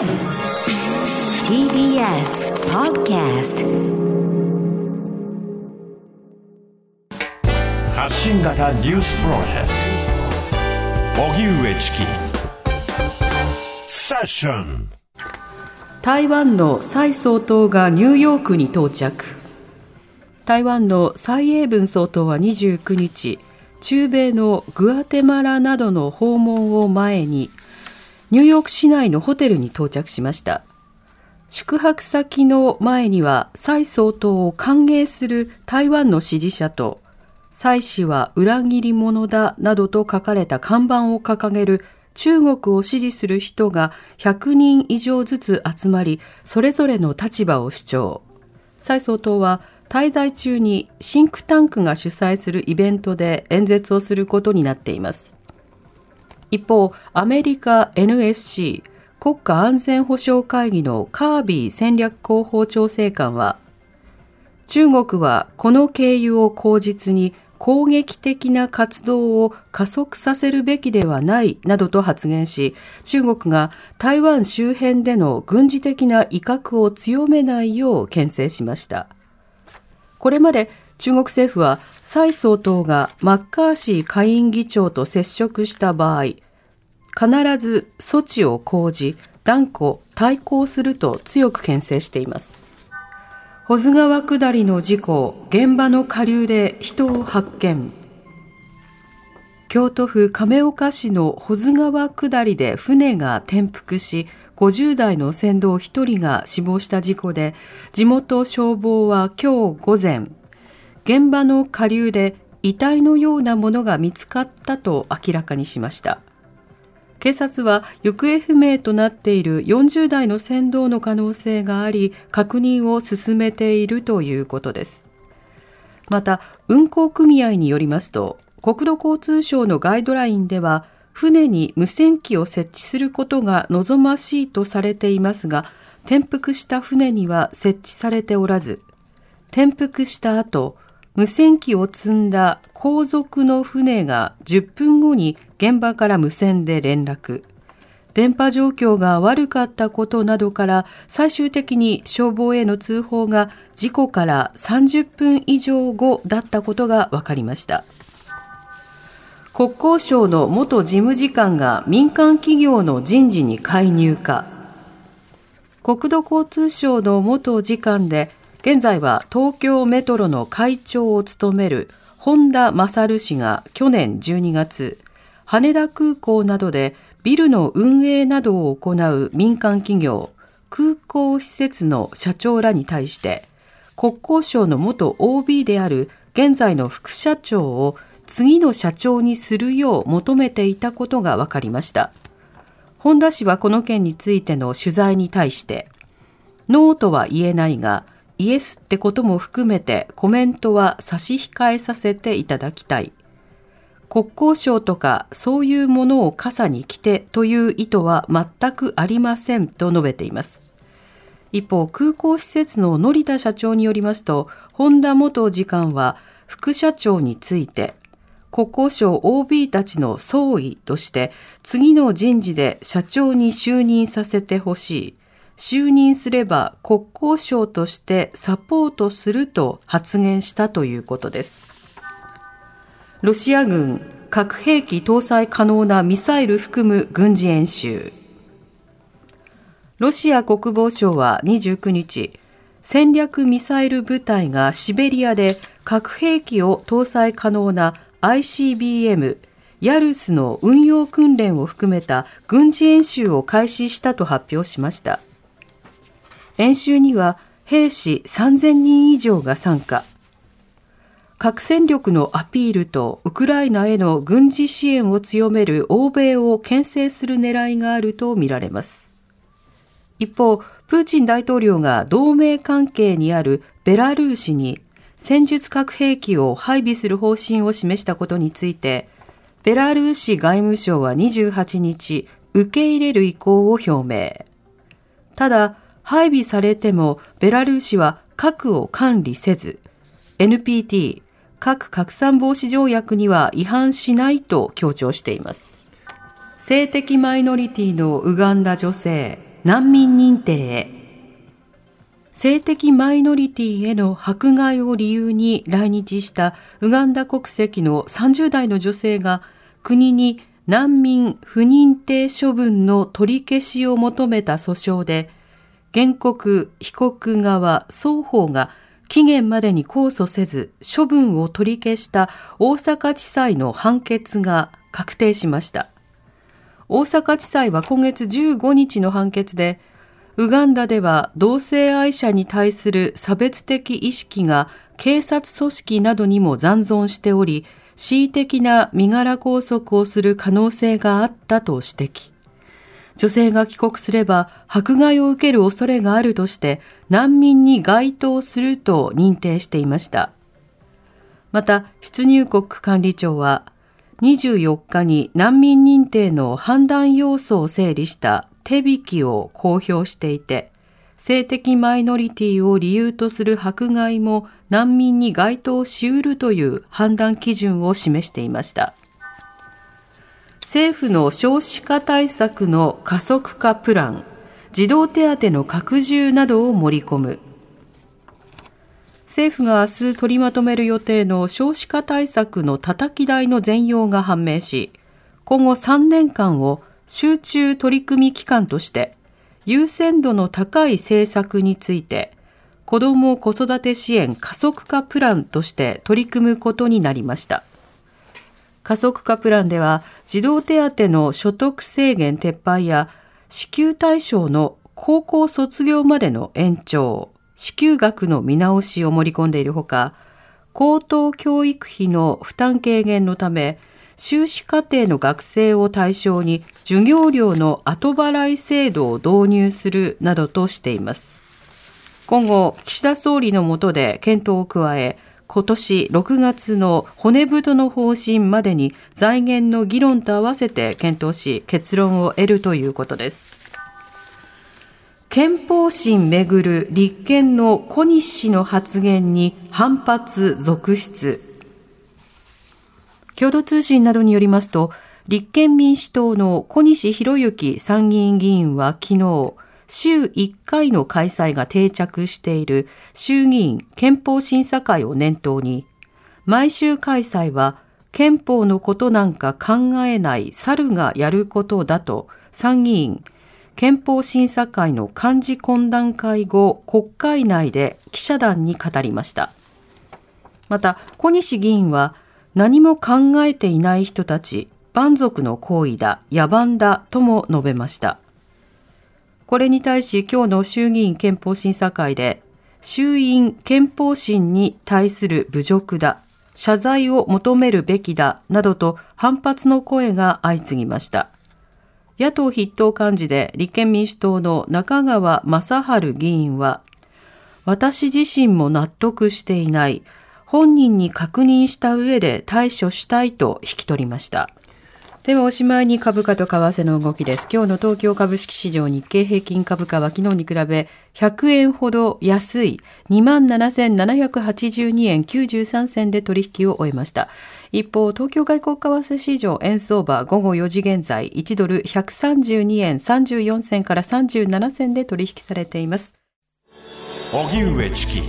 TBS Podcast 発信型ニュースプロジェクト。荻上チキ。セッション。台湾の蔡総統がニューヨークに到着。台湾の蔡英文総統は29日中米のグアテマラなどの訪問を前にニューヨーク市内のホテルに到着しました宿泊先の前には蔡総統を歓迎する台湾の支持者と蔡氏は裏切り者だなどと書かれた看板を掲げる中国を支持する人が100人以上ずつ集まり、それぞれの立場を主張。蔡総統は滞在中にシンクタンクが主催するイベントで演説をすることになっています。一方、アメリカ NSC 国家安全保障会議のカービー戦略広報調整官は、中国はこの経由を口実に攻撃的な活動を加速させるべきではないなどと発言し、中国が台湾周辺での軍事的な威嚇を強めないよう牽制しました。これまで中国政府は蔡総統がマッカーシー下院議長と接触した場合、必ず措置を講じ、断固対抗すると強く牽制しています。保津川下りの事故、現場の下流で人を発見。京都府亀岡市の保津川下りで船が転覆し、50代の船頭1人が死亡した事故で、地元消防は今日午前、現場の下流で遺体のようなものが見つかったと明らかにしました。警察は行方不明となっている40代の船頭の可能性があり、確認を進めているということです。また、運航組合によりますと、国土交通省のガイドラインでは、船に無線機を設置することが望ましいとされていますが、転覆した船には設置されておらず、転覆した後、無線機を積んだ後続の船が10分後に現場から無線で連絡。電波状況が悪かったことなどから最終的に消防への通報が事故から30分以上後だったことが分かりました。国交省の元事務次官が民間企業の人事に介入か。国土交通省の元次官で現在は東京メトロの会長を務める本田勝氏が去年12月、羽田空港などでビルの運営などを行う民間企業、空港施設の社長らに対して、国交省の元 OB である現在の副社長を次の社長にするよう求めていたことが分かりました。本田氏はこの件についての取材に対して、ノーとは言えないが、イエスってことも含めてコメントは差し控えさせていただきたい。国交省とかそういうものを傘に来てという意図は全くありませんと述べています。一方、空港施設の乗田社長によりますと、本田元次官は副社長について、国交省 OB たちの総意として、次の人事で社長に就任させてほしい。就任すれば国交省としてサポートすると発言したということです。ロシア軍核兵器搭載可能なミサイル含む軍事演習。ロシア国防省は29日、戦略ミサイル部隊がシベリアで核兵器を搭載可能な ICBM ヤルスの運用訓練を含めた軍事演習を開始したと発表しました。演習には兵士3000人以上が参加。核戦力のアピールとウクライナへの軍事支援を強める欧米を牽制する狙いがあるとみられます。一方、プーチン大統領が同盟関係にあるベラルーシに戦術核兵器を配備する方針を示したことについて、ベラルーシ外務省は28日、受け入れる意向を表明。ただ、配備されてもベラルーシは核を管理せず、NPT 核拡散防止条約には違反しないと強調しています。性的マイノリティのウガンダ女性、難民認定へ。性的マイノリティへの迫害を理由に来日したウガンダ国籍の30代の女性が国に難民不認定処分の取り消しを求めた訴訟で、原告、被告側双方が期限までに控訴せず処分を取り消した大阪地裁の判決が確定しました。大阪地裁は今月15日の判決で、ウガンダでは同性愛者に対する差別的意識が警察組織などにも残存しており、恣意的な身柄拘束をする可能性があったと指摘。女性が帰国すれば迫害を受ける恐れがあるとして難民に該当すると認定していました。また、出入国管理庁は24日に難民認定の判断要素を整理した手引きを公表していて、性的マイノリティを理由とする迫害も難民に該当しうるという判断基準を示していました。政府の少子化対策の加速化プラン、児童手当の拡充などを盛り込む。政府が明日取りまとめる予定の少子化対策のたたき台の全容が判明し、今後3年間を集中取り組み期間として優先度の高い政策について子ども子育て支援加速化プランとして取り組むことになりました。加速化プランでは児童手当の所得制限撤廃や支給対象の高校卒業までの延長、支給額の見直しを盛り込んでいるほか、高等教育費の負担軽減のため、修士課程の学生を対象に授業料の後払い制度を導入するなどとしています。今後、岸田総理の下で検討を加え、今年6月の骨太の方針までに財源の議論と合わせて検討し結論を得るということです。憲法審めぐる立憲の小西氏の発言に反発続出。共同通信などによりますと、立憲民主党の小西博之参議院議員は昨日、週1回の開催が定着している衆議院憲法審査会を念頭に、毎週開催は憲法のことなんか考えない猿がやることだと参議院憲法審査会の幹事懇談会後、国会内で記者団に語りました。また、小西議員は何も考えていない人たち、蛮族の行為だ、野蛮だとも述べました。これに対し今日の衆議院憲法審査会で、衆院憲法審に対する侮辱だ、謝罪を求めるべきだ、などと反発の声が相次ぎました。野党筆頭幹事で立憲民主党の中川正春議員は、私自身も納得していない。本人に確認した上で対処したいと引き取りました。ではおしまいに株価と為替の動きです。今日の東京株式市場日経平均株価は昨日に比べ100円ほど安い27,782円93銭で取引を終えました。一方、東京外国為替市場円相場午後4時現在1ドル132円34銭から37銭で取引されています。荻上チキ